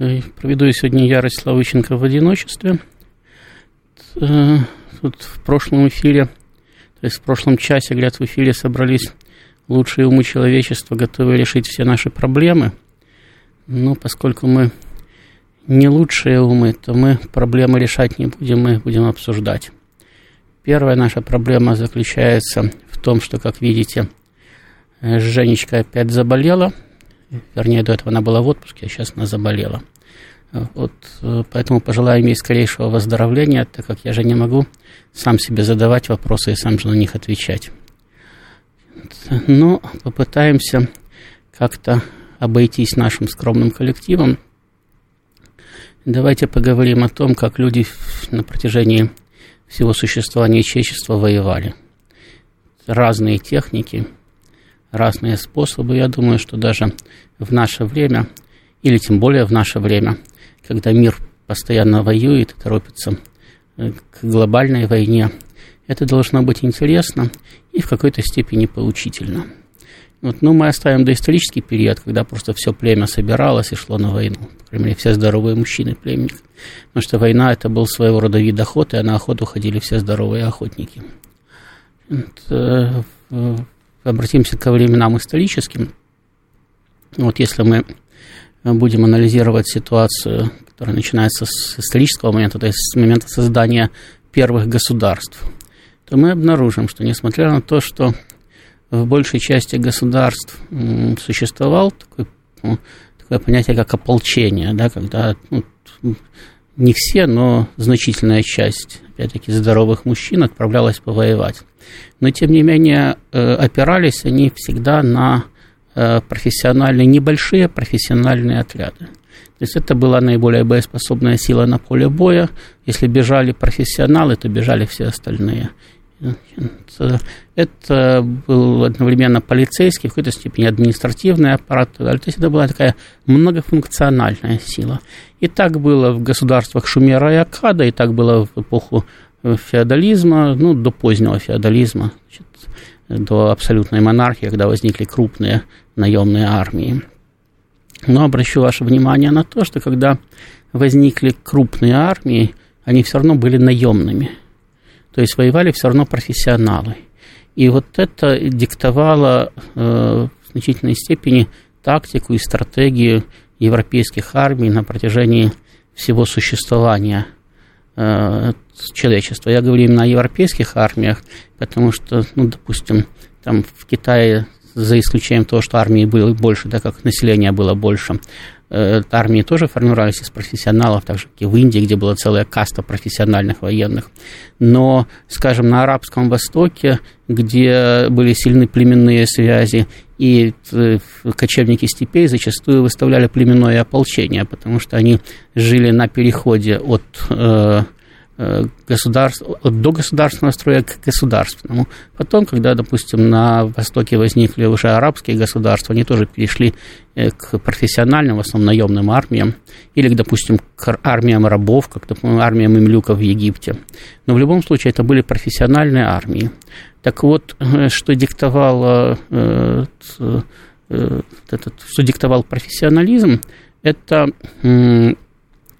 Э, проведу я сегодня Ярость Славыченко в одиночестве. Э, тут в прошлом эфире, то есть в прошлом часе, говорят, в эфире собрались лучшие умы человечества, готовые решить все наши проблемы. Но поскольку мы не лучшие умы, то мы проблемы решать не будем, мы будем обсуждать. Первая наша проблема заключается в том, что, как видите, э, Женечка опять заболела – Вернее, до этого она была в отпуске, а сейчас она заболела. Вот, э, поэтому пожелаю ей скорейшего выздоровления, так как я же не могу сам себе задавать вопросы и сам же на них отвечать. Но попытаемся как-то обойтись нашим скромным коллективом. Давайте поговорим о том, как люди на протяжении всего существования человечества воевали. Разные техники – разные способы. Я думаю, что даже в наше время, или тем более в наше время, когда мир постоянно воюет и торопится э, к глобальной войне, это должно быть интересно и в какой-то степени поучительно. Вот, ну, мы оставим доисторический период, когда просто все племя собиралось и шло на войну. По крайней мере, все здоровые мужчины племенник. Потому что война – это был своего рода вид охоты, а на охоту ходили все здоровые охотники. Вот, э, обратимся ко временам историческим. Вот если мы будем анализировать ситуацию, которая начинается с исторического момента, то есть с момента создания первых государств, то мы обнаружим, что несмотря на то, что в большей части государств существовал такой, ну, такое понятие, как ополчение, да, когда ну, не все, но значительная часть, опять-таки, здоровых мужчин отправлялась повоевать. Но, тем не менее, э, опирались они всегда на э, профессиональные, небольшие профессиональные отряды. То есть это была наиболее боеспособная сила на поле боя. Если бежали профессионалы, то бежали все остальные. Это был одновременно полицейский, в какой-то степени административный аппарат. То есть это была такая многофункциональная сила. И так было в государствах Шумера и Акада, и так было в эпоху феодализма, ну, до позднего феодализма, значит, до абсолютной монархии, когда возникли крупные наемные армии. Но обращу ваше внимание на то, что когда возникли крупные армии, они все равно были наемными. То есть воевали все равно профессионалы. И вот это диктовало э, в значительной степени тактику и стратегию европейских армий на протяжении всего существования э, человечества. Я говорю именно о европейских армиях, потому что, ну, допустим, там в Китае, за исключением того, что армии было больше, да, как населения было больше, армии тоже формировались из профессионалов, так же, как и в Индии, где была целая каста профессиональных военных. Но, скажем, на Арабском Востоке, где были сильны племенные связи, и э, кочевники степей зачастую выставляли племенное ополчение, потому что они жили на переходе от э, Э, государств, до государственного строя к государственному. Потом, когда, допустим, на Востоке возникли уже арабские государства, они тоже перешли э, к профессиональным, в основном наемным армиям, или, допустим, к армиям рабов, как, допустим, армиям имлюков в Египте. Но в любом случае это были профессиональные армии. Так вот, э, что диктовал, этот, что диктовал профессионализм, это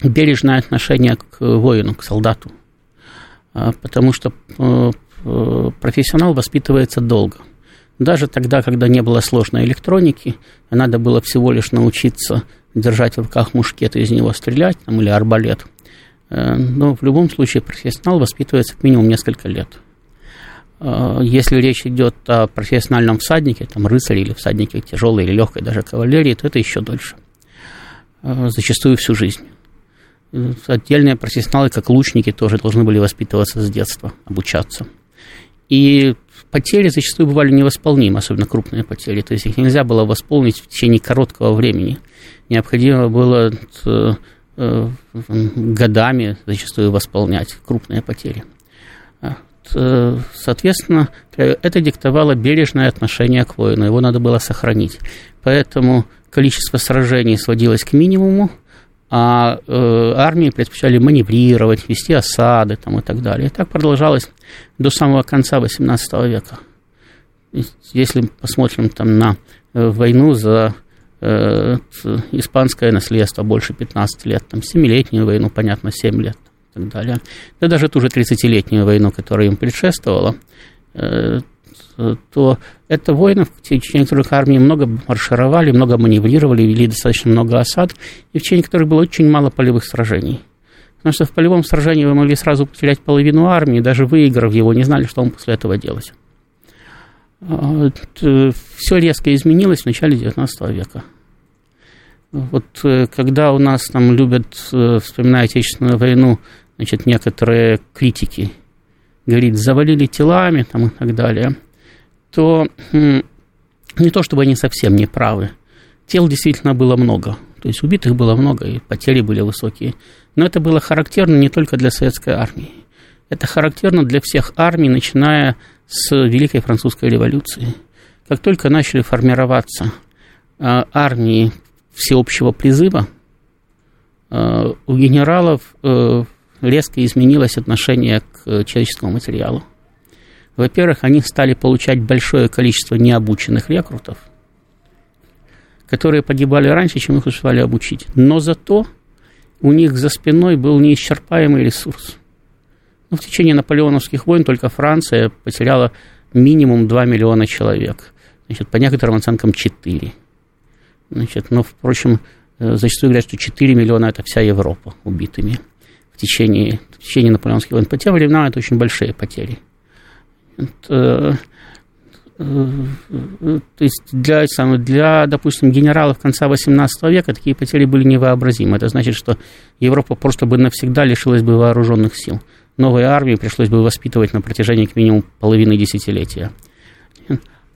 бережное отношение к воину, к солдату. А, потому что э, э, профессионал воспитывается долго. Даже тогда, когда не было сложной электроники, надо было всего лишь научиться держать в руках мушкет и из него стрелять, там, или арбалет. Э, но в любом случае профессионал воспитывается минимум несколько лет. Если речь идет о профессиональном всаднике, там рыцаре или всаднике тяжелой или легкой даже кавалерии, то это еще дольше. Зачастую всю жизнь отдельные профессионалы, как лучники, тоже должны были воспитываться с детства, обучаться. И потери зачастую бывали невосполнимы, особенно крупные потери. То есть их нельзя было восполнить в течение короткого времени. Необходимо было э, годами зачастую восполнять крупные потери. Соответственно, это диктовало бережное отношение к воину, его надо было сохранить. Поэтому количество сражений сводилось к минимуму, а э, армии предпочитали маневрировать, вести осады там, и так далее. И так продолжалось до самого конца XVIII века. Если посмотрим там, на э, войну за э, испанское наследство больше 15 лет, там, 7-летнюю войну, понятно, 7 лет и так далее, да даже ту же 30-летнюю войну, которая им предшествовала, э, то это воины, в течение которых армии много маршировали, много маневрировали, вели достаточно много осад, и в течение которых было очень мало полевых сражений. Потому что в полевом сражении вы могли сразу потерять половину армии, даже выиграв его, не знали, что вам после этого делать. А, Все резко изменилось в начале XIX века. Вот э, когда у нас там любят, э, вспоминая Отечественную войну, значит, некоторые критики, говорит, завалили телами там, и так далее – то не то чтобы они совсем не правы. Тел действительно было много. То есть убитых было много, и потери были высокие. Но это было характерно не только для советской армии. Это характерно для всех армий, начиная с Великой Французской революции. Как только начали формироваться а, армии всеобщего призыва, а, у генералов э, резко изменилось отношение к человеческому материалу. Во-первых, они стали получать большое количество необученных рекрутов, которые погибали раньше, чем их успевали обучить. Но зато у них за спиной был неисчерпаемый ресурс. Ну, в течение наполеоновских войн только Франция потеряла минимум 2 миллиона человек. Значит, по некоторым оценкам 4. Значит, но, впрочем, э, зачастую говорят, что 4 миллиона – это вся Европа убитыми течение, в течение наполеоновских войн. По тем временам это очень большие потери – Э, то есть для, для, допустим, генералов конца XVIII века такие потери были невообразимы. Это значит, что Европа просто бы навсегда лишилась бы вооруженных сил. Новой армии пришлось бы воспитывать на протяжении как минимум половины десятилетия.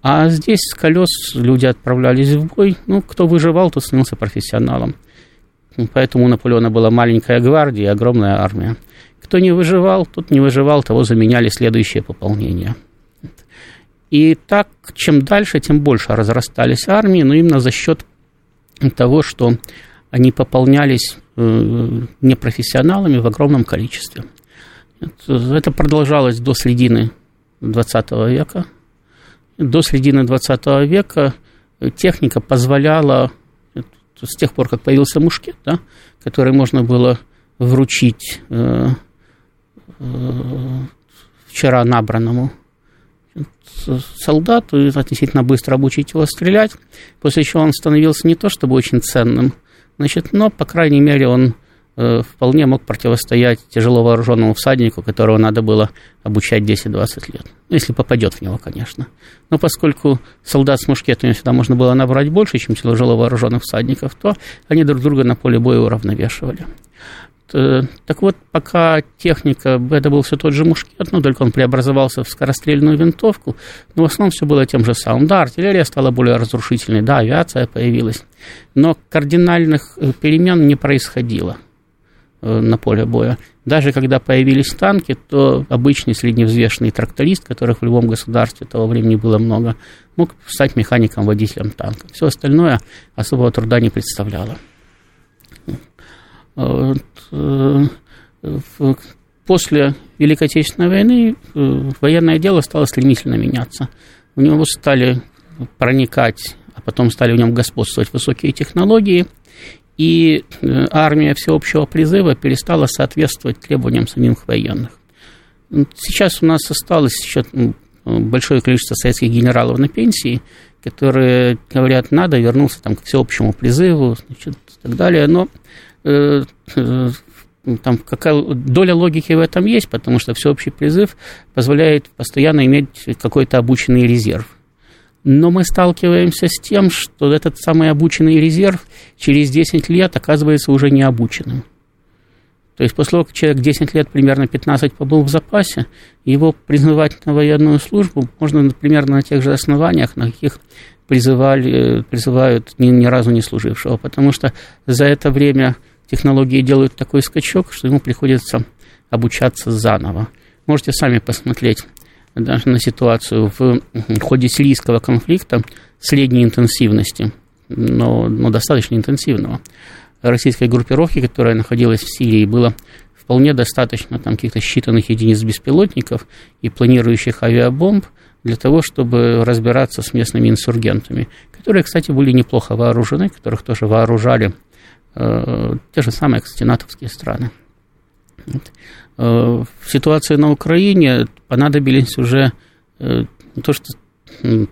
А здесь с колес люди отправлялись в бой. Ну, кто выживал, тот становился профессионалом. Поэтому у Наполеона была маленькая гвардия и огромная армия. Кто не выживал, тот не выживал, того заменяли следующее пополнение. И так, чем дальше, тем больше разрастались армии, но именно за счет того, что они пополнялись э, непрофессионалами в огромном количестве. Это продолжалось до середины XX века. До середины XX века техника позволяла, с тех пор, как появился мушкет, да, который можно было вручить э, вчера набранному солдату и относительно быстро обучить его стрелять, после чего он становился не то чтобы очень ценным, значит, но, по крайней мере, он э, вполне мог противостоять тяжело вооруженному всаднику, которого надо было обучать 10-20 лет. Если попадет в него, конечно. Но поскольку солдат с мушкетами всегда можно было набрать больше, чем тяжело вооруженных всадников, то они друг друга на поле боя уравновешивали. Э, так вот, пока техника, это был все тот же мушкет, но только он преобразовался в скорострельную винтовку, но в основном все было тем же самым. Да, артиллерия стала более разрушительной, да, авиация появилась, но кардинальных э, перемен не происходило э, на поле боя. Даже когда появились танки, то обычный средневзвешенный тракторист, которых в любом государстве того времени было много, мог стать механиком-водителем танка. Все остальное особого труда не представляло. Э, после Великой Отечественной войны э, военное дело стало стремительно меняться. В него стали проникать, а потом стали в нем господствовать высокие технологии, и э, армия всеобщего призыва перестала соответствовать требованиям самих военных. Сейчас у нас осталось еще большое количество советских генералов на пенсии, которые говорят, надо вернуться там, к всеобщему призыву значит, и так далее, но Э, э, там какая доля логики в этом есть, потому что всеобщий призыв позволяет постоянно иметь какой-то обученный резерв. Но мы сталкиваемся с тем, что этот самый обученный резерв через 10 лет оказывается уже необученным. То есть после того, как человек 10 лет, примерно 15 побыл в запасе, его призывать на военную службу можно примерно на тех же основаниях, на каких призывали, призывают ни, ни разу не служившего, потому что за это время технологии делают такой скачок, что ему приходится обучаться заново. Можете сами посмотреть даже на ситуацию в ходе сирийского конфликта средней интенсивности, но, но достаточно интенсивного. Российской группировки, которая находилась в Сирии, было вполне достаточно там каких-то считанных единиц беспилотников и планирующих авиабомб для того, чтобы разбираться с местными инсургентами, которые, кстати, были неплохо вооружены, которых тоже вооружали э, те же самые, кстати, натовские страны. Вот. Э, в ситуации на Украине понадобились уже э, не то что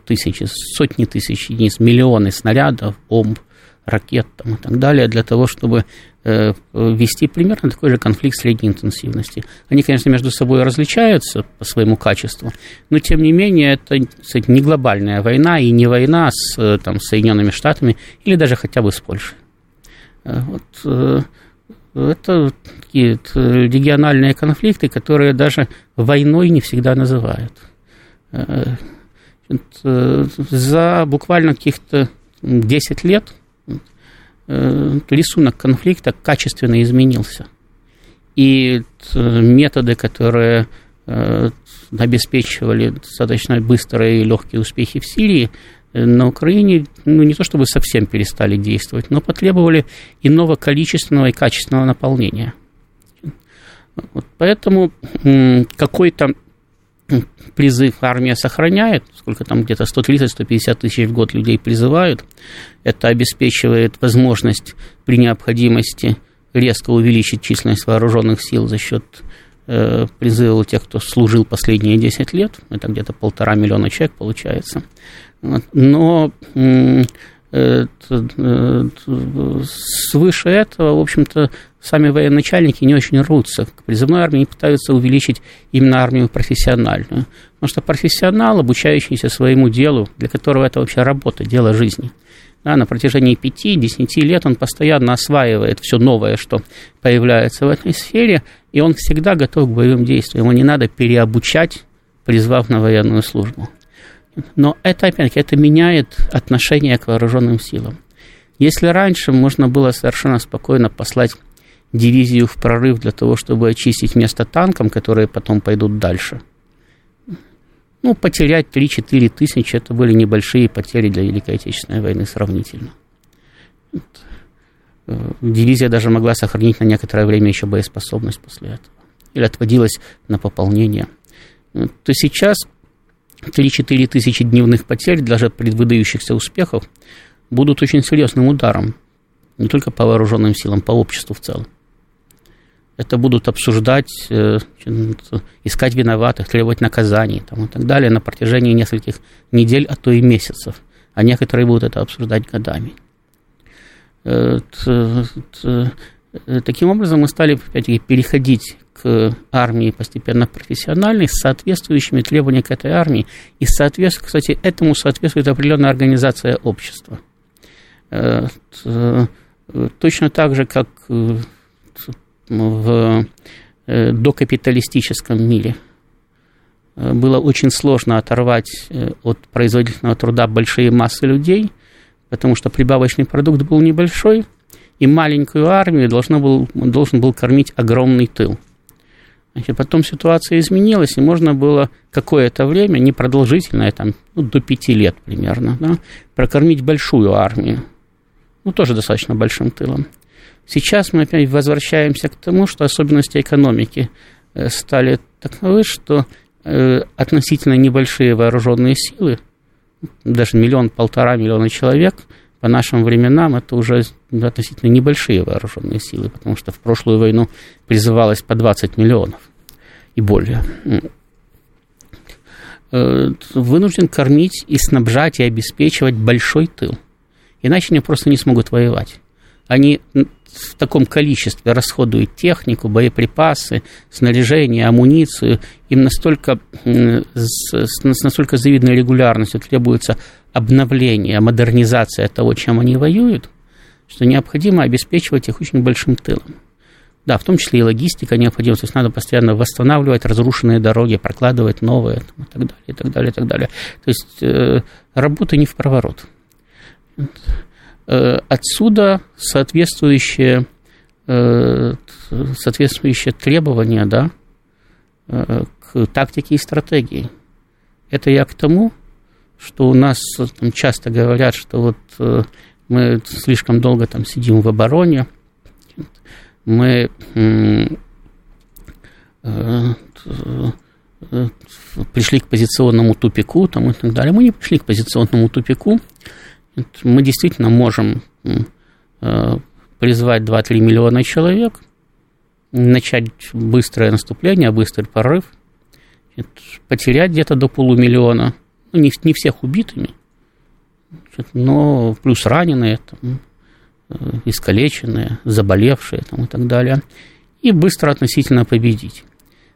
тысячи, сотни тысяч единиц, миллионы снарядов, бомб, ракет там, и так далее, для того, чтобы э, вести примерно такой же конфликт средней интенсивности. Они, конечно, между собой различаются по своему качеству, но, тем не менее, это не глобальная война и не война с там, Соединенными Штатами или даже хотя бы с Польшей. Вот, это такие региональные конфликты, которые даже войной не всегда называют. Э, э, за буквально каких-то 10 лет э, рисунок конфликта качественно изменился. И методы, которые обеспечивали достаточно быстрые и легкие успехи в Сирии, на Украине ну, не то чтобы совсем перестали действовать, но потребовали иного количественного и качественного наполнения. Вот поэтому какой-то призыв армия сохраняет, сколько там где-то 130-150 тысяч в год людей призывают, это обеспечивает возможность при необходимости резко увеличить численность вооруженных сил за счет э, призыва тех, кто служил последние 10 лет, это где-то полтора миллиона человек получается. Но э, свыше этого, в общем-то, сами военачальники не очень рвутся к призывной армии и пытаются увеличить именно армию профессиональную. Потому что профессионал, обучающийся своему делу, для которого это вообще работа, дело жизни, да, на протяжении 5-10 лет он постоянно осваивает все новое, что появляется в этой сфере, и он всегда готов к боевым действиям. Ему не надо переобучать, призвав на военную службу. Но это, опять-таки, это меняет отношение к вооруженным силам. Если раньше можно было совершенно спокойно послать дивизию в прорыв для того, чтобы очистить место танкам, которые потом пойдут дальше, ну, потерять 3-4 тысячи, это были небольшие потери для Великой Отечественной войны сравнительно. Э, дивизия даже могла сохранить на некоторое время еще боеспособность после этого. Или отводилась на пополнение. То сейчас 3-4 тысячи дневных потерь, даже предвыдающихся успехов, будут очень серьезным ударом не только по вооруженным силам, по обществу в целом. Это будут обсуждать, э, искать виноватых, требовать наказаний там, и так далее на протяжении нескольких недель, а то и месяцев. А некоторые будут это обсуждать годами. Э, таким образом, мы стали переходить к армии постепенно профессиональной с соответствующими требованиями к этой армии. И, соответственно, кстати, этому соответствует определенная организация общества. Э, точно так же, как э, в э, докапиталистическом мире было очень сложно оторвать от производительного труда большие массы людей, потому что прибавочный продукт был небольшой, и маленькую армию должен был, должен был кормить огромный тыл – Значит, потом ситуация изменилась, и можно было какое-то время, непродолжительное, там, ну, до пяти лет примерно, да, прокормить большую армию, ну, тоже достаточно большим тылом. Сейчас мы опять возвращаемся к тому, что особенности экономики э, стали таковы, что э, относительно небольшие вооруженные силы, даже миллион-полтора миллиона человек, по нашим временам это уже относительно небольшие вооруженные силы, потому что в прошлую войну призывалось по 20 миллионов и более. Э, вынужден кормить и снабжать и обеспечивать большой тыл. Иначе они просто не смогут воевать. Они в таком количестве расходуют технику, боеприпасы, снаряжение, амуницию. Им настолько, с, настолько завидной регулярностью требуется обновление, модернизация того, чем они воюют, что необходимо обеспечивать их очень большим тылом. Да, в том числе и логистика необходима, то есть надо постоянно восстанавливать разрушенные дороги, прокладывать новые и так далее, и так далее, и так далее. То есть э, работа не в проворот. Э, отсюда соответствующее э, соответствующие требования да, э, к тактике и стратегии. Это я к тому, что у нас там, часто говорят, что вот мы слишком долго там сидим в обороне, мы пришли к позиционному тупику там, и так далее. Мы не пришли к позиционному тупику. Мы действительно можем э, призвать 2-3 миллиона человек, начать быстрое наступление, быстрый порыв, потерять где-то до полумиллиона, ну, не, не всех убитыми, но плюс раненые, там, э, искалеченные, заболевшие там, и так далее, и быстро относительно победить.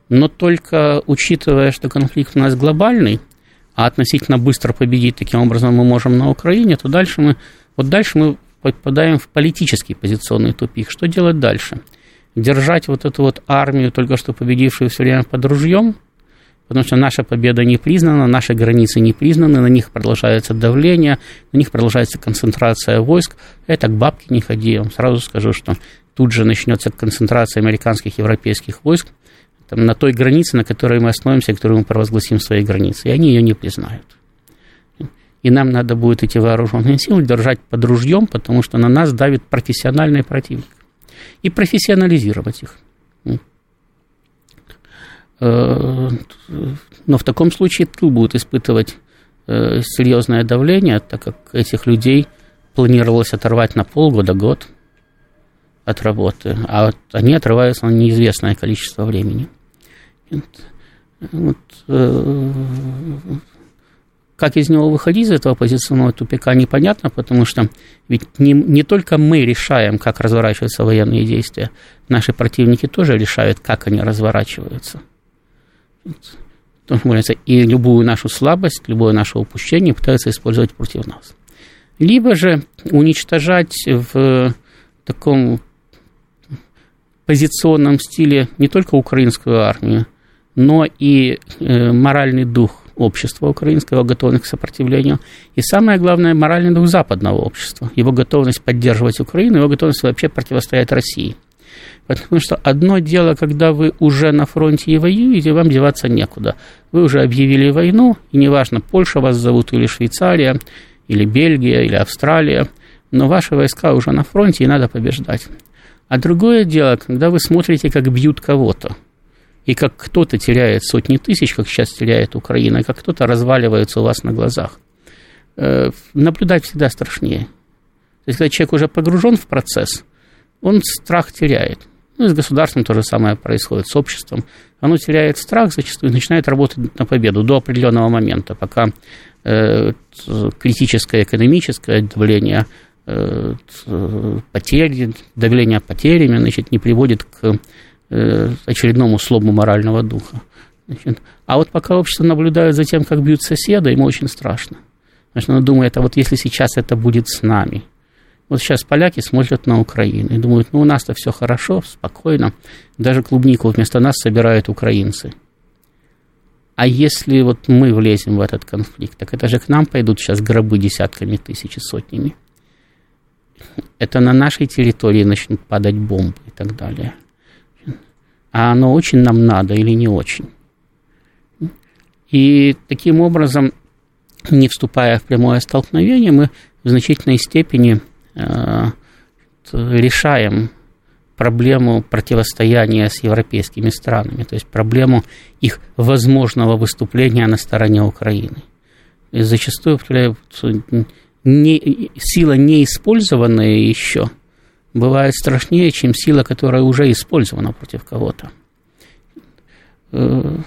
Но только учитывая, что конфликт у нас глобальный, а относительно быстро победить таким образом мы можем на Украине, то дальше мы, вот дальше мы попадаем в политический позиционный тупик. Что делать дальше? Держать вот эту вот армию, только что победившую все время под ружьем, потому что наша победа не признана, наши границы не признаны, на них продолжается давление, на них продолжается концентрация войск. Это к бабке не ходи, я вам сразу скажу, что тут же начнется концентрация американских, европейских войск, там, на той границе, на которой мы остановимся, которую мы провозгласим своей границей, и они ее не признают. И нам надо будет эти вооруженные силы держать под ружьем, потому что на нас давит профессиональный противник. И профессионализировать их. Э, но в таком случае тыл будет испытывать э, серьезное давление, так как этих людей планировалось оторвать на полгода, год от работы, а вот они отрываются на неизвестное количество времени. Вот, э, как из него выходить, из этого позиционного тупика, непонятно, потому что ведь не, не только мы решаем, как разворачиваются военные действия, наши противники тоже решают, как они разворачиваются. И любую нашу слабость, любое наше упущение пытаются использовать против нас. Либо же уничтожать в таком позиционном стиле не только украинскую армию, но и э, моральный дух общества украинского, готовность к сопротивлению, и самое главное, моральный дух западного общества, его готовность поддерживать Украину, его готовность вообще противостоять России. Потому что одно дело, когда вы уже на фронте и воюете, вам деваться некуда. Вы уже объявили войну, и неважно, Польша вас зовут, или Швейцария, или Бельгия, или Австралия, но ваши войска уже на фронте, и надо побеждать. А другое дело, когда вы смотрите, как бьют кого-то, и как кто-то теряет сотни тысяч, как сейчас теряет Украина, и как кто-то разваливается у вас на глазах. Э, наблюдать всегда страшнее. То есть, когда человек уже погружен в процесс, он страх теряет. Ну, и с государством то же самое происходит, с обществом. Оно теряет страх зачастую и начинает работать на победу до определенного момента, пока э, критическое экономическое давление, потери, давление потерями значит, не приводит к Э, очередному слому морального духа. Значит, а вот пока общество наблюдает за тем, как бьют соседа, ему очень страшно. Значит, оно думает, а вот если сейчас это будет с нами. Вот сейчас поляки смотрят на Украину и думают, ну у нас-то все хорошо, спокойно. Даже клубнику вместо нас собирают украинцы. А если вот мы влезем в этот конфликт, так это же к нам пойдут сейчас гробы десятками тысяч и сотнями. Это на нашей территории начнут падать бомбы и так далее а оно очень нам надо или не очень. И таким образом, не вступая в прямое столкновение, мы в значительной степени э, решаем проблему противостояния с европейскими странами, то есть проблему их возможного выступления на стороне Украины. И зачастую не, сила неиспользованная еще – бывает страшнее, чем сила, которая уже использована против кого-то. Э,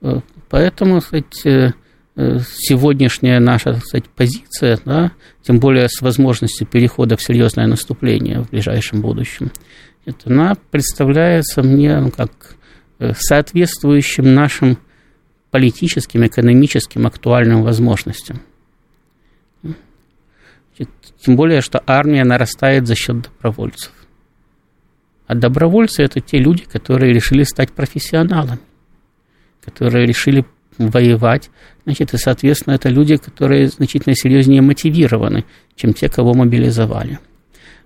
э, поэтому, кстати, э, сегодняшняя наша кстати, позиция, да, тем более с возможностью перехода в серьезное наступление в ближайшем будущем, это, она представляется мне ну, как соответствующим нашим политическим, экономическим, актуальным возможностям. Тем более, что армия нарастает за счет добровольцев. А добровольцы – это те люди, которые решили стать профессионалами, которые решили воевать. Значит, и, соответственно, это люди, которые значительно серьезнее мотивированы, чем те, кого мобилизовали.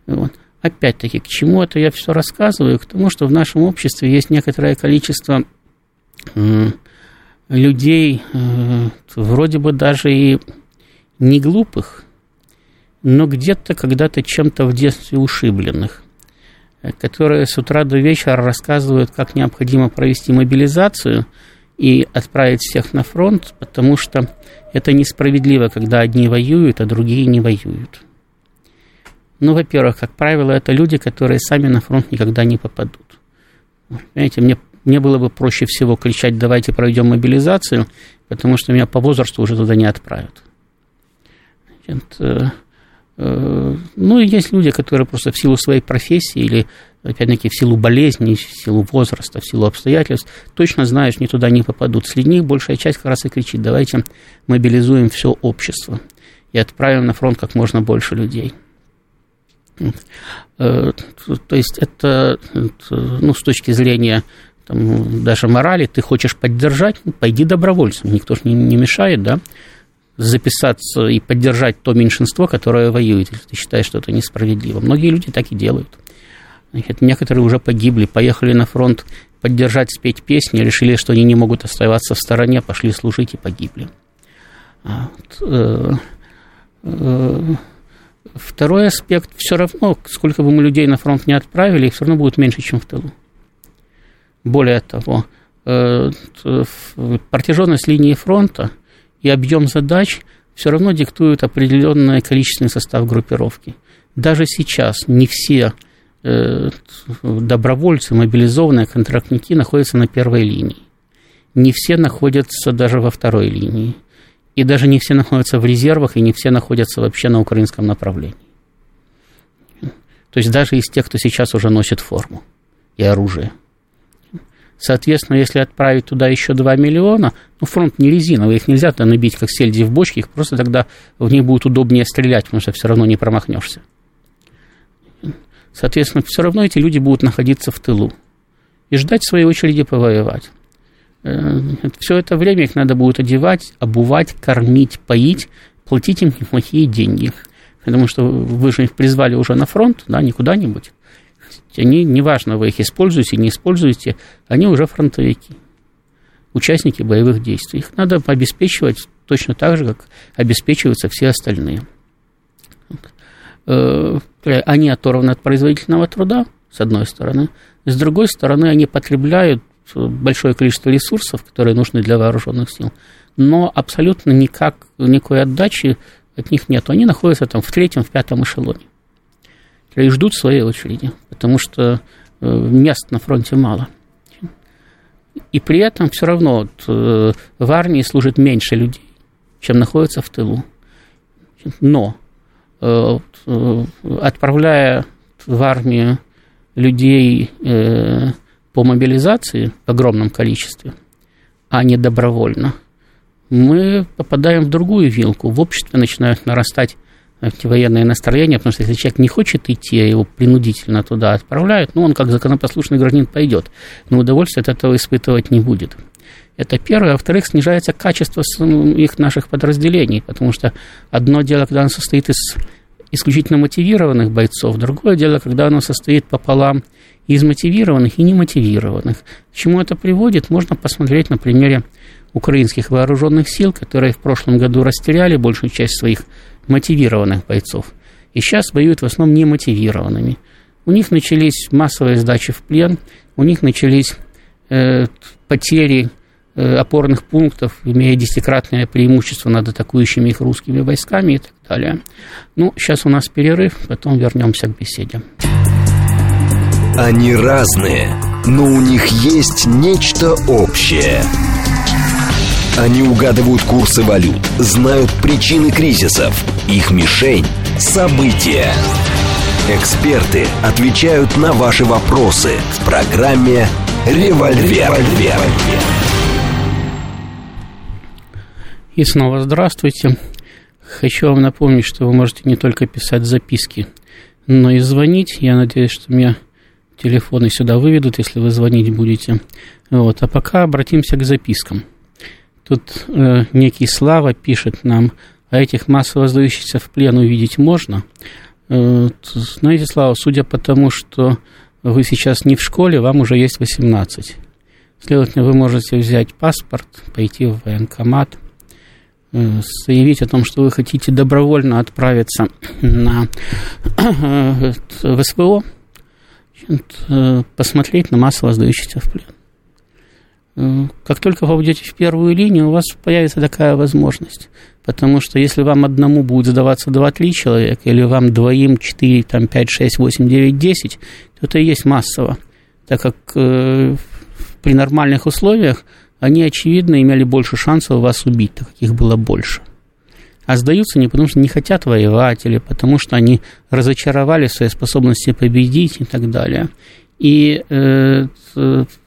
Вот. опять-таки, к чему это я все рассказываю? К тому, что в нашем обществе есть некоторое количество людей, э, вроде бы даже и не глупых, но где-то когда-то чем-то в детстве ушибленных, э, которые с утра до вечера рассказывают, как необходимо провести мобилизацию и отправить всех на фронт, потому что это несправедливо, когда одни воюют, а другие не воюют. Ну, во-первых, как правило, это люди, которые сами на фронт никогда не попадут. Понимаете, мне, мне было бы проще всего кричать, давайте проведем мобилизацию, потому что меня по возрасту уже туда не отправят. Значит, э, ну, и есть люди, которые просто в силу своей профессии или, опять-таки, в силу болезни, в силу возраста, в силу обстоятельств, точно знают, что они туда не попадут. Среди них большая часть как раз и кричит, давайте мобилизуем все общество и отправим на фронт как можно больше людей. Э, то есть это, ну, с точки зрения там, даже морали, ты хочешь поддержать, ну, пойди добровольцем, никто же не, не мешает, да, записаться и поддержать то меньшинство, которое воюет, если ты считаешь, что это несправедливо. Многие люди так и делают. Значит, некоторые уже погибли, поехали на фронт поддержать, спеть песни, решили, что они не могут оставаться в стороне, пошли служить и погибли. А э, э, Второй аспект, все равно, сколько бы мы людей на фронт не отправили, их все равно будет меньше, чем в тылу. Более того, э, протяженность линии фронта и объем задач все равно диктуют определенный количественный состав группировки. Даже сейчас не все э, добровольцы, мобилизованные контрактники находятся на первой линии. Не все находятся даже во второй линии. И даже не все находятся в резервах, и не все находятся вообще на украинском направлении. То есть даже из тех, кто сейчас уже носит форму и оружие. Соответственно, если отправить туда еще 2 миллиона, ну, фронт не резиновый, их нельзя туда набить, как сельди в бочке, их просто тогда в них будет удобнее стрелять, потому что все равно не промахнешься. Соответственно, все равно эти люди будут находиться в тылу и ждать своей очереди повоевать. Э, Все это время их надо будет одевать, обувать, кормить, поить, платить им неплохие деньги. Потому что вы же их призвали уже на фронт, да, не куда-нибудь. Они, неважно, вы их используете, не используете, они уже фронтовики, участники боевых действий. Их надо обеспечивать точно так же, как обеспечиваются все остальные. Э, они оторваны от производительного труда, с одной стороны. С другой стороны, они потребляют большое количество ресурсов, которые нужны для вооруженных сил, но абсолютно никак, никакой отдачи от них нет. Они находятся там в третьем, в пятом эшелоне. И ждут своей очереди, потому что э, мест на фронте мало. И при этом все равно вот, э, в армии служит меньше людей, чем находится в тылу. Но э, отправляя в армию людей по мобилизации в огромном количестве, а не добровольно, мы попадаем в другую вилку. В обществе начинают нарастать эти военные настроения, потому что если человек не хочет идти, а его принудительно туда отправляют, ну, он как законопослушный гражданин пойдет, но удовольствия от этого испытывать не будет. Это первое. А во-вторых, снижается качество их наших подразделений, потому что одно дело, когда оно состоит из исключительно мотивированных бойцов, другое дело, когда оно состоит пополам из мотивированных и немотивированных. К чему это приводит, можно посмотреть на примере украинских вооруженных сил, которые в прошлом году растеряли большую часть своих мотивированных бойцов. И сейчас воюют в основном немотивированными. У них начались массовые сдачи в плен, у них начались э, потери э, опорных пунктов, имея десятикратное преимущество над атакующими их русскими войсками и так далее. Ну, сейчас у нас перерыв, потом вернемся к беседе. Они разные, но у них есть нечто общее. Они угадывают курсы валют, знают причины кризисов. Их мишень – события. Эксперты отвечают на ваши вопросы в программе «Револьвер». И снова здравствуйте. Хочу вам напомнить, что вы можете не только писать записки, но и звонить. Я надеюсь, что меня телефоны сюда выведут, если вы звонить будете. Вот. А пока обратимся к запискам. Тут э, некий Слава пишет нам, а этих массово сдающихся в плен увидеть можно. Э, Знаете, Слава, судя по тому, что вы сейчас не в школе, вам уже есть 18. Следовательно, вы можете взять паспорт, пойти в военкомат, э, заявить о том, что вы хотите добровольно отправиться на э, в СВО, э, посмотреть на массово сдающихся в плен. Как только вы войдете в первую линию, у вас появится такая возможность. Потому что если вам одному будет сдаваться 2-3 человека, или вам двоим 4, там, 5, 6, 8, 9, 10, то это и есть массово. Так как при нормальных условиях они, очевидно, имели больше шансов вас убить, так как их было больше. А сдаются не потому, что не хотят воевать, или потому, что они разочаровали в своей способности победить и так далее. И э,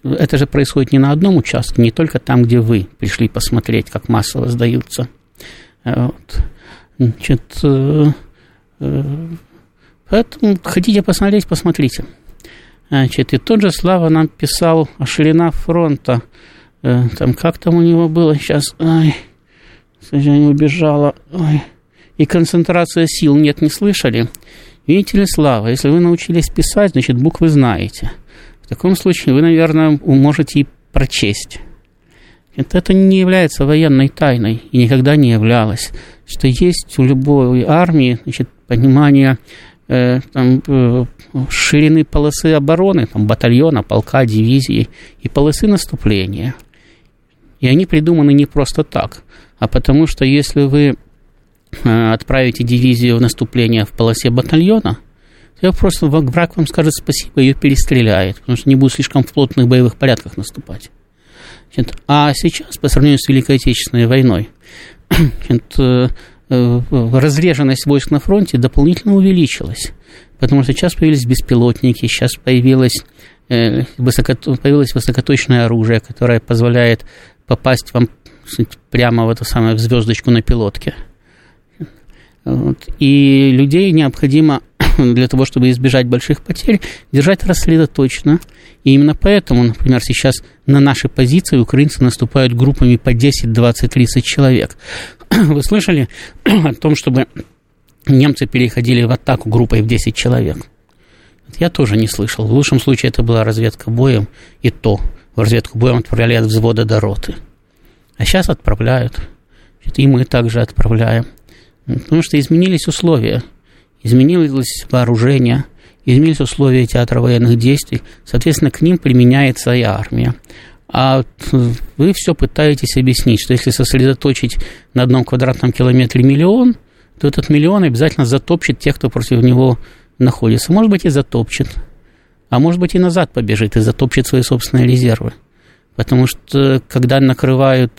это же происходит не на одном участке, не только там, где вы пришли посмотреть, как массово сдаются. Вот. Значит, э, э, поэтому хотите посмотреть, посмотрите. Значит, и тот же Слава нам писал о ширина фронта. Э, там как там у него было сейчас? Ай, к сожалению, убежала. Ой. И концентрация сил нет, не слышали? Видите ли, Слава, если вы научились писать, значит, буквы знаете. В таком случае вы, наверное, можете и прочесть. Это, не является военной тайной и никогда не являлось. Что есть у любой армии значит, понимание э, там, э, ширины полосы обороны, там, батальона, полка, дивизии и полосы наступления. И они придуманы не просто так, а потому что если вы отправите дивизию в наступление в полосе батальона, то просто враг вам скажет спасибо, ее перестреляет, потому что не будет слишком в плотных боевых порядках наступать. А сейчас, по сравнению с Великой Отечественной войной, Э, разреженность войск на фронте дополнительно увеличилась. Потому что сейчас появились беспилотники, сейчас появилось, э, высоко, появилось высокоточное оружие, которое позволяет попасть вам прямо в эту самую звездочку на пилотке. Вот. И людей необходимо для того, чтобы избежать больших потерь, держать рассредоточенно. И именно поэтому, например, сейчас на наши позиции украинцы наступают группами по 10, 20, 30 человек. Вы слышали о том, чтобы немцы переходили в атаку группой в 10 человек? Я тоже не слышал. В лучшем случае это была разведка боем, и то в разведку боем отправляли от взвода до роты. А сейчас отправляют. И мы также отправляем. Потому что изменились условия. Изменилось вооружение, изменились условия театра военных действий. Соответственно, к ним применяется и армия. А вы все пытаетесь объяснить, что если сосредоточить на одном квадратном километре миллион, то этот миллион обязательно затопчет тех, кто против него находится. Может быть, и затопчет. А может быть, и назад побежит и затопчет свои собственные резервы. Потому что, когда накрывают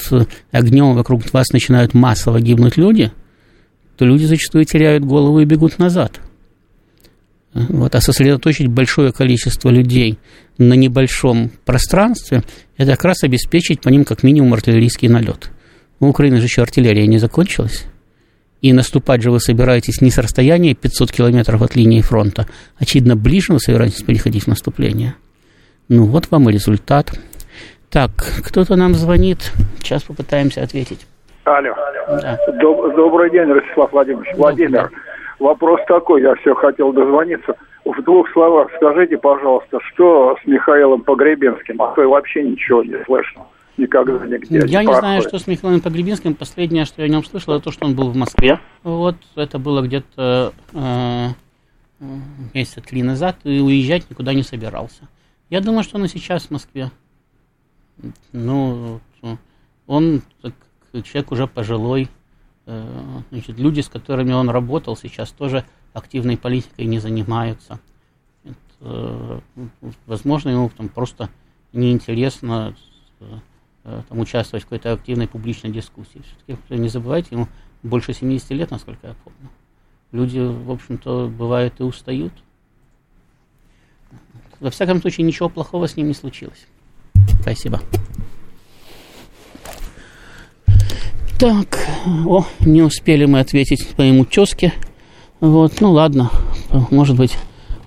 огнем, вокруг вас начинают массово гибнуть люди, то люди зачастую теряют голову и бегут назад. Вот, а сосредоточить большое количество людей на небольшом пространстве, это как раз обеспечить по ним как минимум артиллерийский налет. У Украины же еще артиллерия не закончилась. И наступать же вы собираетесь не с расстояния 500 километров от линии фронта, очевидно, ближе вы собираетесь переходить в наступление. Ну, вот вам и результат. Так, кто-то нам звонит. Сейчас попытаемся ответить. Алло. Да. Доб- добрый день, Ростислав Владимирович. Владимир, вопрос такой, я все хотел дозвониться. В двух словах скажите, пожалуйста, что с Михаилом Погребенским? А то вообще ничего не слышно. Никогда нигде. Я не, не знаю, что с Михаилом Погребинским. Последнее, что я о нем слышал, это то, что он был в Москве. Вот, это было где-то э, месяца три назад, и уезжать никуда не собирался. Я думаю, что он и сейчас в Москве. Ну, он человек уже пожилой. Э, значит, люди, с которыми он работал, сейчас тоже активной политикой не занимаются. Это, э, возможно, ему там просто неинтересно э, там, участвовать в какой-то активной публичной дискуссии. Все-таки не забывайте, ему больше 70 лет, насколько я помню. Люди, в общем-то, бывают и устают. Во всяком случае, ничего плохого с ним не случилось. Спасибо. Так, о, не успели мы ответить по ему тезке. Вот, ну ладно, может быть,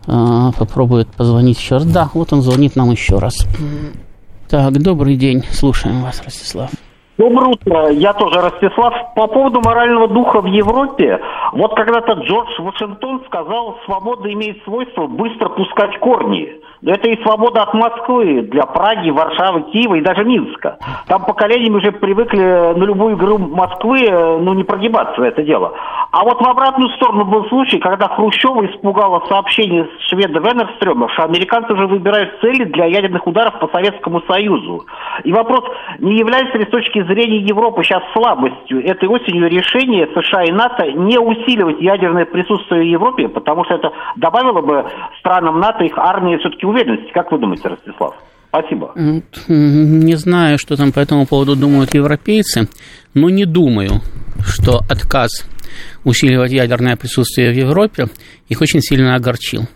а, попробует позвонить еще раз. Да, вот он звонит нам еще раз. Так, добрый день, слушаем вас, Ростислав. Доброе утро. Я тоже Ростислав. По поводу морального духа в Европе. Вот когда-то Джордж Вашингтон сказал, свобода имеет свойство быстро пускать корни. Но это и свобода от Москвы для Праги, Варшавы, Киева и даже Минска. Там поколениями уже привыкли на любую игру Москвы, э, ну, не прогибаться в это дело. А вот в обратную сторону был случай, когда Хрущева испугало сообщение шведа Венерстрёма, что американцы уже выбирают цели для ядерных ударов по Советскому Союзу. И вопрос, не является ли с точки зрения Европы сейчас слабостью этой осенью решение США и НАТО не усиливать ядерное присутствие в Европе, потому что это добавило бы странам НАТО их армии все-таки уверенности. Как вы думаете, Ростислав? Спасибо. Не знаю, что там по этому поводу думают европейцы, но не думаю, что отказ усиливать ядерное присутствие в Европе их очень сильно огорчил.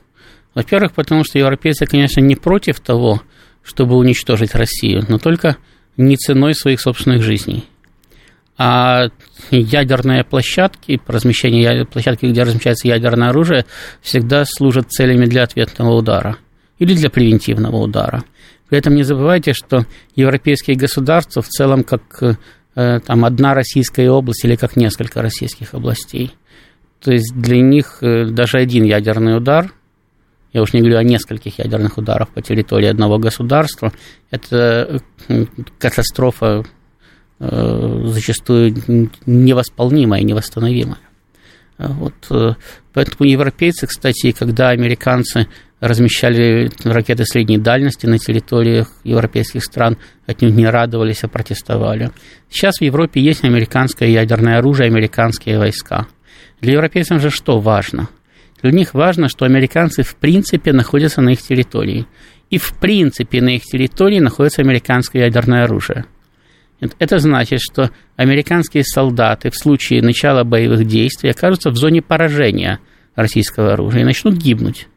Во-первых, потому что европейцы, конечно, не против того, чтобы уничтожить Россию, но только не ценой своих собственных жизней. А ядерные площадки, размещение площадки, где размещается ядерное оружие, всегда служат целями для ответного удара или для превентивного удара. При этом не забывайте, что европейские государства в целом как э, там одна российская область или как несколько российских областей. То есть для них э, даже один ядерный удар, я уж не говорю о нескольких ядерных ударах по территории одного государства, это э, катастрофа зачастую невосполнимая невосстановимая. Вот, поэтому европейцы, кстати, когда американцы размещали ракеты средней дальности на территориях европейских стран, отнюдь не радовались, а протестовали. Сейчас в Европе есть американское ядерное оружие, американские войска. Для европейцев же что важно? Для них важно, что американцы в принципе находятся на их территории. И в принципе на их территории находится американское ядерное оружие. Это значит, что американские солдаты в случае начала боевых действий окажутся в зоне поражения российского оружия и начнут гибнуть.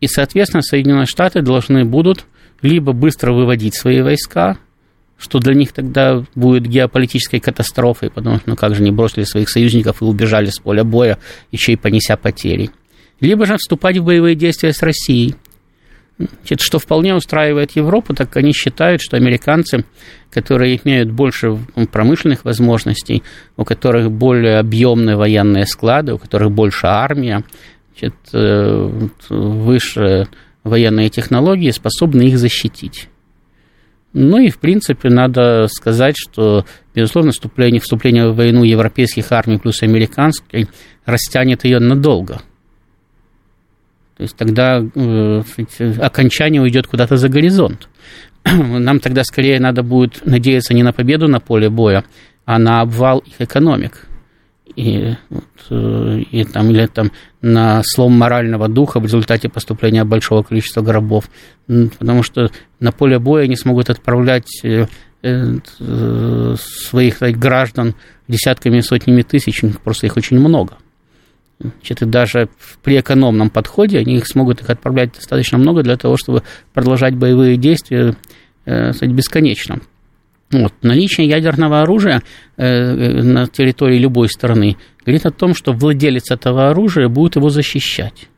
И, соответственно, Соединенные Штаты должны будут либо быстро выводить свои войска, что для них тогда будет геополитической катастрофой, потому что ну как же не бросили своих союзников и убежали с поля боя, еще и понеся потери. Либо же вступать в боевые действия с Россией. Значит, что вполне устраивает Европу, так они считают, что американцы, которые имеют больше промышленных возможностей, у которых более объемные военные склады, у которых больше армия, значит, э, высшие военные технологии способны их защитить. Ну и, в принципе, надо сказать, что, безусловно, вступление, вступление в войну европейских армий плюс американской растянет ее надолго. То есть тогда э, окончание уйдет куда-то за горизонт. Нам тогда скорее надо будет надеяться не на победу на поле боя, а на обвал их экономик и, вот, э, и там, или там на слом морального духа в результате поступления большого количества гробов. Потому что на поле боя они смогут отправлять э, э, своих граждан десятками и сотнями тысяч, просто их очень много. Значит, и даже при экономном подходе они их смогут их отправлять достаточно много для того, чтобы продолжать боевые действия э, бесконечно. Вот. Наличие ядерного оружия э, на территории любой страны говорит о том, что владелец этого оружия будет его защищать.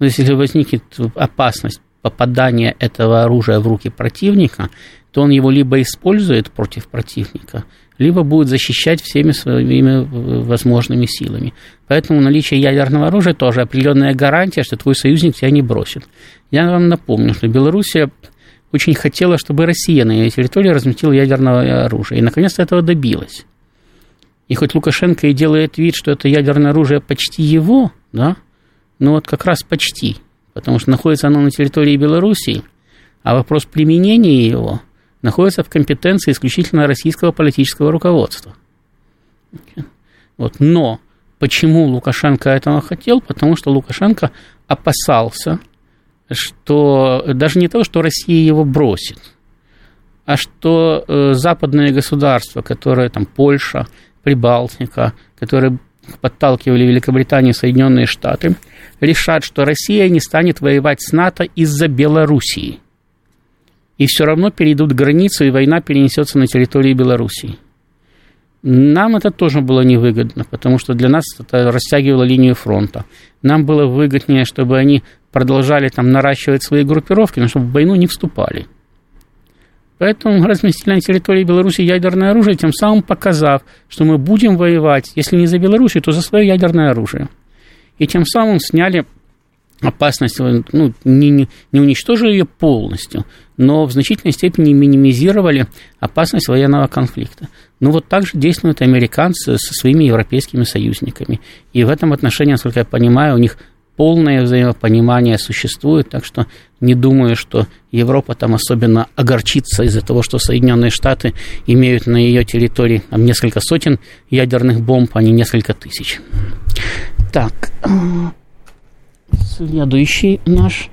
Если возникнет опасность попадания этого оружия в руки противника, то он его либо использует против противника, либо будет защищать всеми своими возможными силами. Поэтому наличие ядерного оружия тоже определенная гарантия, что твой союзник тебя не бросит. Я вам напомню, что Белоруссия очень хотела, чтобы Россия на ее территории разместила ядерное оружие. И, наконец, этого добилась. И хоть Лукашенко и делает вид, что это ядерное оружие почти его, да, но вот как раз почти, потому что находится оно на территории Белоруссии, а вопрос применения его находится в компетенции исключительно российского политического руководства. Вот. Но почему Лукашенко этого хотел? Потому что Лукашенко опасался, что даже не то, что Россия его бросит, а что э, западные государства, которые там Польша, Прибалтика, которые подталкивали Великобританию и Соединенные Штаты, решат, что Россия не станет воевать с НАТО из-за Белоруссии. И все равно перейдут границу, и война перенесется на территории Белоруссии. Нам это тоже было невыгодно, потому что для нас это растягивало линию фронта. Нам было выгоднее, чтобы они продолжали там наращивать свои группировки, но чтобы в войну не вступали. Поэтому разместили на территории Беларуси ядерное оружие, тем самым показав, что мы будем воевать, если не за Белоруссию, то за свое ядерное оружие. И тем самым сняли опасность, ну, не, не, не уничтожили ее полностью, но в значительной степени минимизировали опасность военного конфликта. Ну, вот так же действуют американцы со своими европейскими союзниками. И в этом отношении, насколько я понимаю, у них полное взаимопонимание существует, так что не думаю, что Европа там особенно огорчится из-за того, что Соединенные Штаты имеют на ее территории там, несколько сотен ядерных бомб, а не несколько тысяч. Так, следующий наш.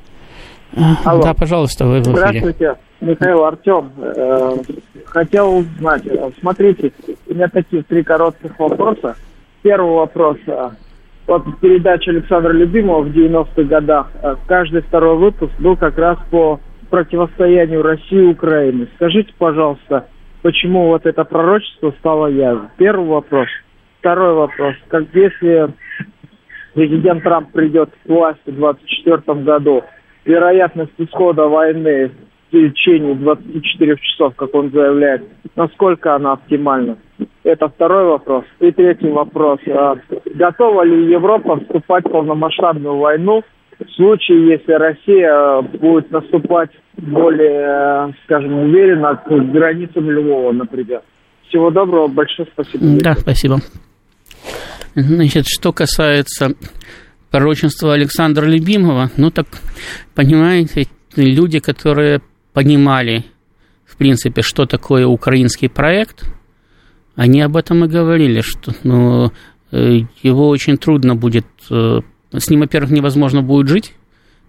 Алло. Да, пожалуйста, вы в эфире. Здравствуйте, Михаил Артем. Э, хотел узнать, э, смотрите, у меня такие три коротких вопроса. Первый вопрос. Э, вот передача Александра Любимого в 90-х годах, каждый второй выпуск был как раз по противостоянию России и Украины. Скажите, пожалуйста, почему вот это пророчество стало явным? Первый вопрос. Второй вопрос. Как если президент Трамп придет к власти в 2024 году, вероятность исхода войны в течение 24 часов, как он заявляет, насколько она оптимальна? Это второй вопрос. И третий вопрос. А готова ли Европа вступать в полномасштабную войну в случае, если Россия будет наступать более, скажем, уверенно к границам Львова, например? Всего доброго, большое спасибо. Да, спасибо. Значит, что касается пророчества Александра Любимого, ну так, понимаете, люди, которые понимали, в принципе, что такое украинский проект, они об этом и говорили, что ну, э, его очень трудно будет, э, с ним, во-первых, невозможно будет жить,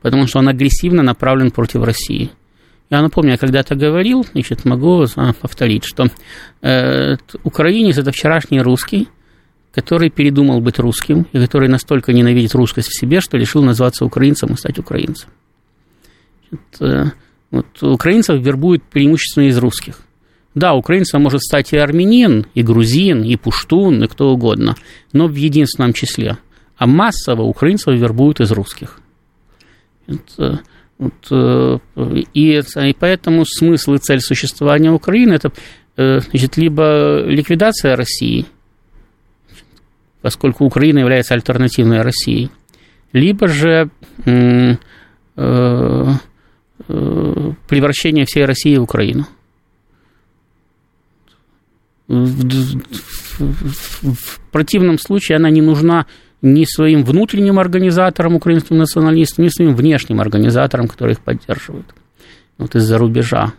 потому что он агрессивно направлен против России. Я напомню, я когда-то говорил, значит, могу повторить, что э, украинец – это вчерашний русский, который передумал быть русским и который настолько ненавидит русскость в себе, что решил назваться украинцем и стать украинцем. Это, вот, украинцев вербуют преимущественно из русских. Да, украинцем может стать и армянин, и грузин, и пуштун, и кто угодно, но в единственном числе. А массово украинцев вербуют из русских. Это, вот, и, и поэтому смысл и цель существования Украины это э, значит, либо ликвидация России – поскольку Украина является альтернативной России, либо же э, э, превращение всей России в Украину. В, в, в противном случае она не нужна ни своим внутренним организаторам, украинским националистам, ни своим внешним организаторам, которые их поддерживают вот из-за рубежа.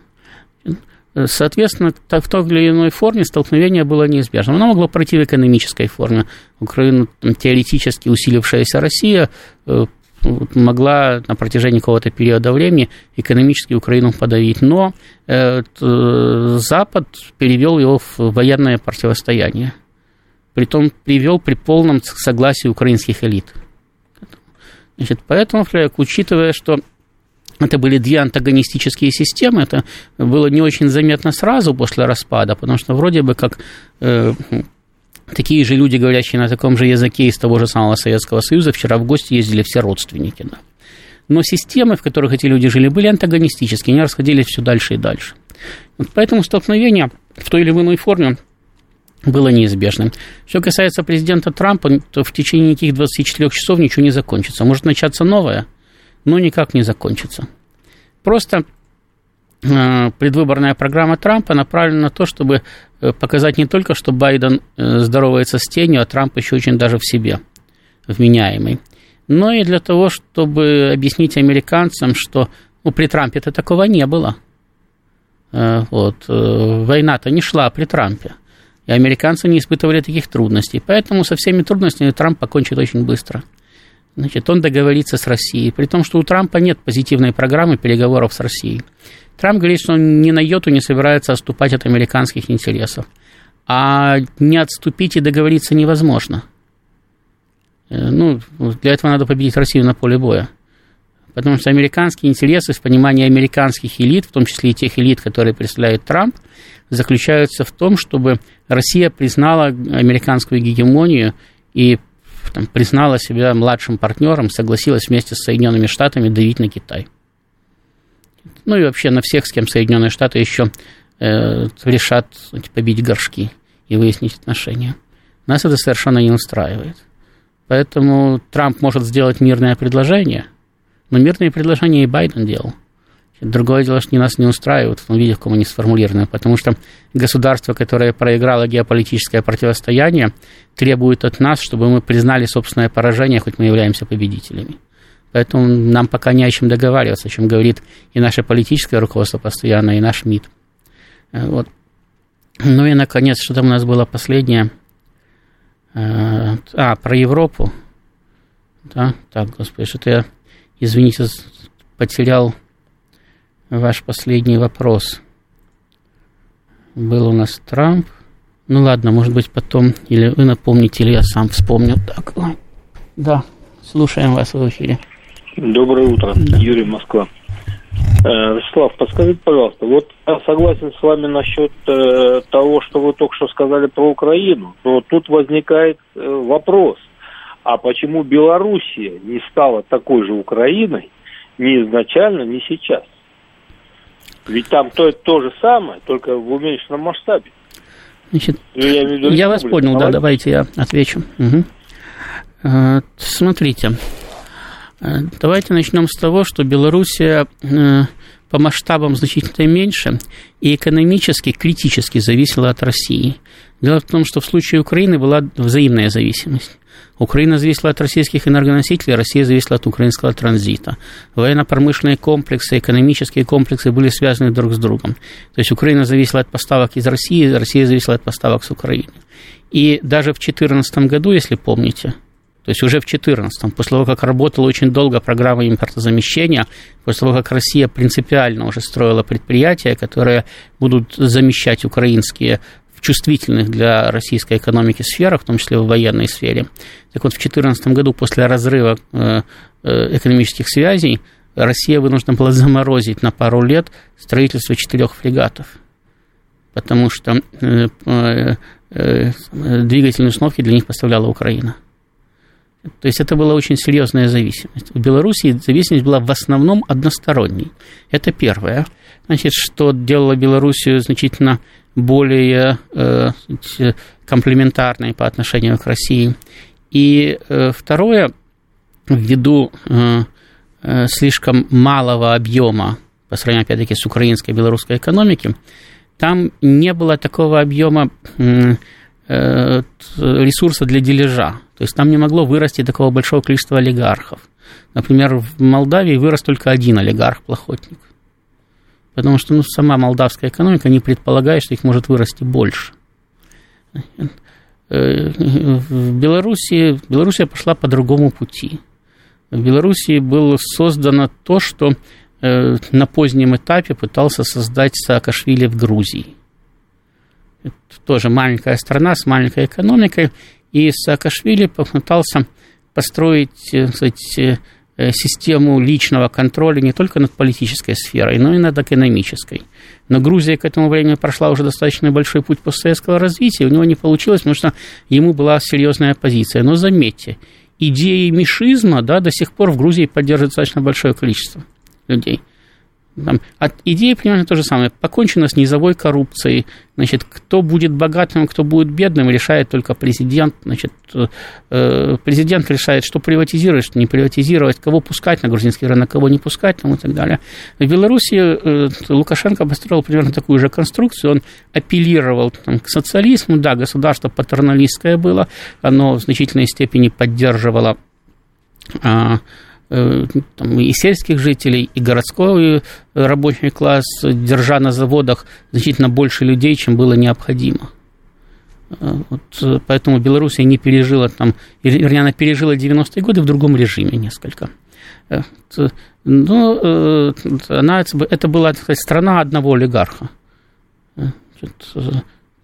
Соответственно, в той или иной форме столкновение было неизбежным. Оно могло пройти в экономической форме. Украина, теоретически усилившаяся Россия, э, могла на протяжении какого-то периода времени экономически Украину подавить. Но э, Запад перевел его в военное противостояние. Притом привел при полном согласии украинских элит. Значит, поэтому, учитывая, что это были две антагонистические системы, это было не очень заметно сразу после распада, потому что вроде бы как э, такие же люди, говорящие на таком же языке из того же самого Советского Союза, вчера в гости ездили все родственники. Да. Но системы, в которых эти люди жили, были антагонистические, они расходились все дальше и дальше. Вот поэтому столкновение в той или иной форме было неизбежным. Что касается президента Трампа, то в течение этих 24 часов ничего не закончится. Может начаться новое – но никак не закончится. Просто предвыборная программа Трампа направлена на то, чтобы э, показать не только, что Байден э, здоровается с тенью, а Трамп еще очень даже в себе вменяемый, но и для того, чтобы объяснить американцам, что ну, при Трампе-то такого не было. Вот, война-то не шла при Трампе. И американцы не испытывали таких трудностей. Поэтому со всеми трудностями Трамп покончит очень быстро значит, он договорится с Россией, при том, что у Трампа нет позитивной программы переговоров с Россией. Трамп говорит, что он ни на йоту не собирается отступать от американских интересов. А не отступить и договориться невозможно. Э, ну, для этого надо победить Россию на поле боя. Потому что американские интересы в понимании американских элит, в том числе и тех элит, которые представляет Трамп, заключаются в том, чтобы Россия признала американскую гегемонию и там, признала себя младшим партнером, согласилась вместе с Соединенными Штатами давить на Китай. Ну и вообще на всех, с кем Соединенные Штаты еще э, решат побить горшки и выяснить отношения. Нас это совершенно не устраивает. Поэтому Трамп может сделать мирное предложение, но мирные предложения и Байден делал. Другое дело, что нас не устраивает в том виде, в каком они сформулированы, потому что государство, которое проиграло геополитическое противостояние, требует от нас, чтобы мы признали собственное поражение, хоть мы являемся победителями. Поэтому нам пока не о чем договариваться, о чем говорит и наше политическое руководство постоянно, и наш МИД. Э, вот. Ну и, наконец, что там у нас было последнее? Э, а, про Европу. Да, так, господи, что-то я, извините, потерял ваш последний вопрос. Был у нас Трамп. Ну ладно, может быть, потом, или вы напомните, или я сам вспомню. Так, да, слушаем вас в эфире. Доброе утро, да. Юрий Москва. Э, Вячеслав, подскажите, пожалуйста, вот я согласен с вами насчет э, того, что вы только что сказали про Украину, но тут возникает э, вопрос, а почему Белоруссия не стала такой же Украиной ни изначально, ни сейчас? Ведь там то, то же самое, только в уменьшенном масштабе. Значит, ну, я, виду, я вас понял, да, давайте я отвечу. Угу. Смотрите, Э, давайте начнем с того, что Белоруссия э, по масштабам значительно меньше и экономически критически зависела от России. Дело в том, что в случае Украины была взаимная зависимость. Украина зависела от российских энергоносителей, Россия зависела от украинского транзита. Военно-промышленные комплексы, экономические комплексы были связаны друг с другом. То есть Украина зависела от поставок из России, Россия зависела от поставок с Украины. И даже в 2014 году, если помните, то есть уже в 2014, после того, как работала очень долго программа импортозамещения, после того, как Россия принципиально уже строила предприятия, которые будут замещать украинские в чувствительных для российской экономики сферах, в том числе в военной сфере. Так вот, в 2014 году после разрыва э, э, экономических связей Россия вынуждена была заморозить на пару лет строительство четырех фрегатов, потому что э, двигательные установки для них поставляла Украина. То есть это была очень серьезная зависимость. В Беларуси зависимость была в основном односторонней. Это первое. Значит, что делало Белоруссию значительно более э, комплементарной по отношению к России. И э, второе, ввиду э, э, слишком малого объема по сравнению, опять-таки, с украинской и белорусской экономикой, там не было такого объема э, ресурса для дележа. То есть там не могло вырасти такого большого количества олигархов. Например, в Молдавии вырос только один олигарх-плохотник. Потому что ну, сама молдавская экономика не предполагает, что их может вырасти больше. В Беларуси, Белоруссия пошла по другому пути. В Белоруссии было создано то, что э, на позднем этапе пытался создать Саакашвили в Грузии. Это тоже маленькая страна с маленькой экономикой, и Саакашвили попытался построить э, сказать, э, систему личного контроля не только над политической сферой, но и над экономической. Но Грузия к этому времени прошла уже достаточно большой путь постсоветского развития, у него не получилось, потому что ему была серьезная оппозиция. Но заметьте, идеи мишизма да, до сих пор в Грузии поддерживает достаточно большое количество людей. Там, от идеи примерно то же самое. Покончено с низовой коррупцией. Значит, кто будет богатым, кто будет бедным, решает только президент. Значит, э, президент решает, что приватизировать, что не приватизировать, кого пускать на грузинский рынок, кого не пускать там, и так далее. В Беларуси э, Лукашенко построил примерно такую же конструкцию. Он апеллировал там, к социализму. Да, государство патерналистское было. Оно в значительной степени поддерживало а, Э, там, и сельских жителей, и городской э, рабочий класс, держа на заводах значительно больше людей, чем было необходимо. Э, вот, поэтому Белоруссия не пережила там, вернее, она пережила 90-е годы в другом режиме несколько. Но она, это была сказать, страна одного олигарха.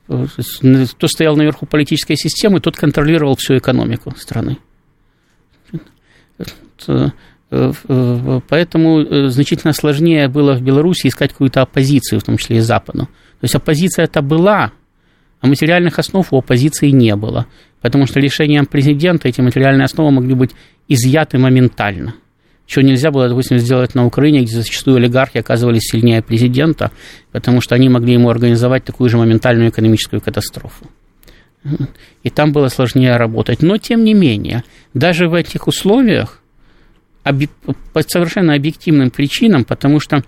Кто стоял наверху политической системы, тот контролировал всю экономику страны. Э, э, поэтому э, значительно сложнее было в Беларуси искать какую-то оппозицию, в том числе и Западу. То есть оппозиция это была, а материальных основ у оппозиции не было. Потому что решением президента эти материальные основы могли быть изъяты моментально. чего нельзя было, допустим, сделать на Украине, где зачастую олигархи оказывались сильнее президента, потому что они могли ему организовать такую же моментальную экономическую катастрофу. И там было сложнее работать. Но, тем не менее, даже в этих условиях, по совершенно объективным причинам, потому что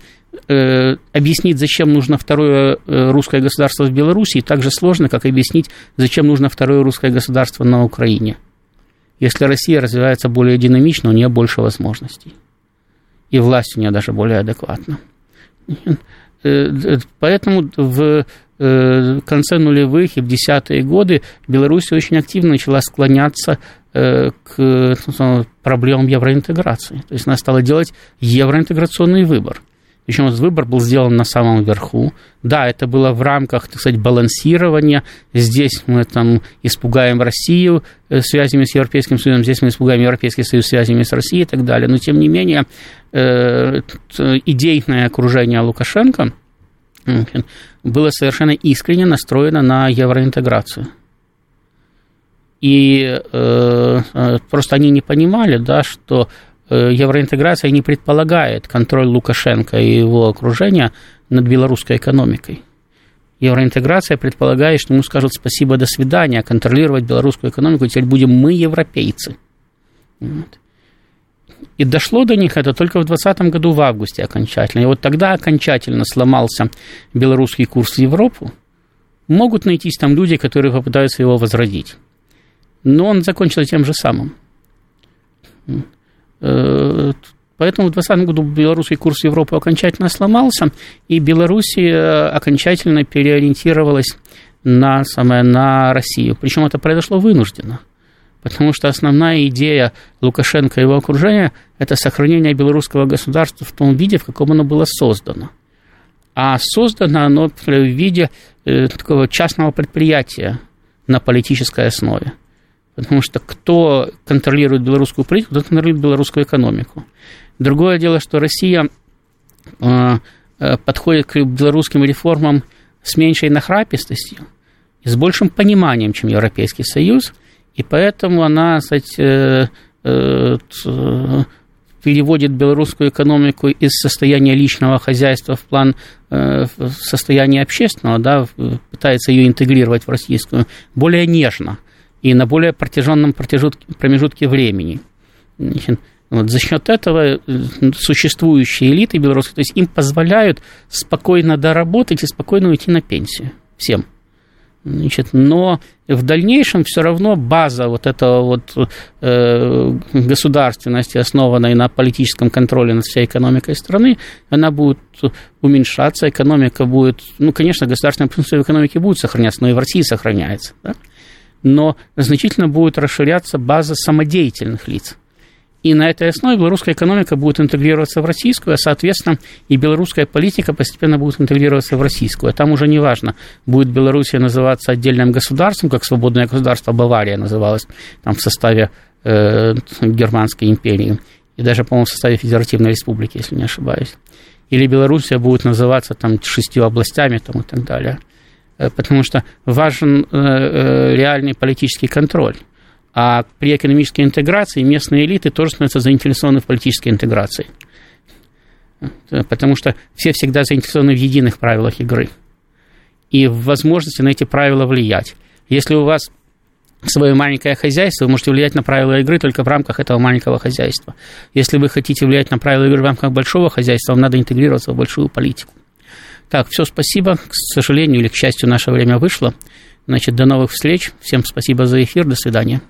э, объяснить, зачем нужно второе э, русское государство в Беларуси, так же сложно, как объяснить, зачем нужно второе русское государство на Украине – если Россия развивается более динамично, у нее больше возможностей. И власть у нее даже более адекватна. Э, поэтому в э, конце нулевых и в десятые годы Беларусь очень активно начала склоняться э, к проблемам евроинтеграции. То есть она стала делать евроинтеграционный выбор. Причем этот выбор был сделан на самом верху. Да, это было в рамках, так сказать, балансирования. Здесь мы там испугаем Россию э, связями с Европейским Союзом, здесь мы испугаем Европейский Союз связями с Россией и так далее. Но, тем не менее, э, идейное окружение Лукашенко было совершенно искренне настроено на евроинтеграцию. И э, просто они не понимали, да, что Э, евроинтеграция не предполагает контроль Лукашенко и его окружения над белорусской экономикой. Евроинтеграция предполагает, что ему скажут спасибо, до свидания, контролировать белорусскую экономику теперь будем мы, европейцы. Вот. И дошло до них это только в 2020 году в августе окончательно. И вот тогда окончательно сломался белорусский курс в Европу. Могут найтись там люди, которые попытаются его возродить. Но он закончился тем же самым. Э, поэтому в 2020 году белорусский курс Европы окончательно сломался, и Белоруссия э, окончательно переориентировалась на, самое, на Россию. Причем это произошло вынужденно. Потому что основная идея Лукашенко и его окружения – это сохранение белорусского государства в том виде, в каком оно было создано. А создано оно в виде э, такого частного предприятия на политической основе. Потому что кто контролирует белорусскую политику, тот контролирует белорусскую экономику. Другое дело, что Россия э, э, подходит к белорусским реформам с меньшей нахрапистостью и с большим пониманием, чем Европейский Союз, и поэтому она, кстати, э, переводит белорусскую экономику из состояния личного хозяйства в план состояния общественного, да, пытается ее интегрировать в российскую более нежно – и на более протяженном промежутке времени. Вот за счет этого э, существующие элиты белорусские, то есть им позволяют спокойно доработать и спокойно уйти на пенсию всем. Значит, но в дальнейшем все равно база вот этого вот э, государственности, основанной на политическом контроле над всей экономикой страны, она будет уменьшаться, экономика будет, ну, конечно, государственное присутствие в экономике будет сохраняться, но и в России сохраняется. Да? Но значительно будет расширяться база самодеятельных лиц. И на этой основе белорусская экономика будет интегрироваться в российскую, а, соответственно, и белорусская политика постепенно будет интегрироваться в российскую. А там уже не важно, будет Белоруссия называться отдельным государством, как свободное государство Бавария называлось там в составе э, Германской империи, и даже, по-моему, в составе Федеративной Республики, если не ошибаюсь. Или Белоруссия будет называться там шестью областями там, и так далее. Э, потому что важен э, э, реальный политический контроль. А при экономической интеграции местные элиты тоже становятся заинтересованы в политической интеграции. Потому что все всегда заинтересованы в единых правилах игры и в возможности на эти правила влиять. Если у вас свое маленькое хозяйство, вы можете влиять на правила игры только в рамках этого маленького хозяйства. Если вы хотите влиять на правила игры в рамках большого хозяйства, вам надо интегрироваться в большую политику. Так, все, спасибо. К сожалению или к счастью, наше время вышло. Значит, до новых встреч. Всем спасибо за эфир. До свидания.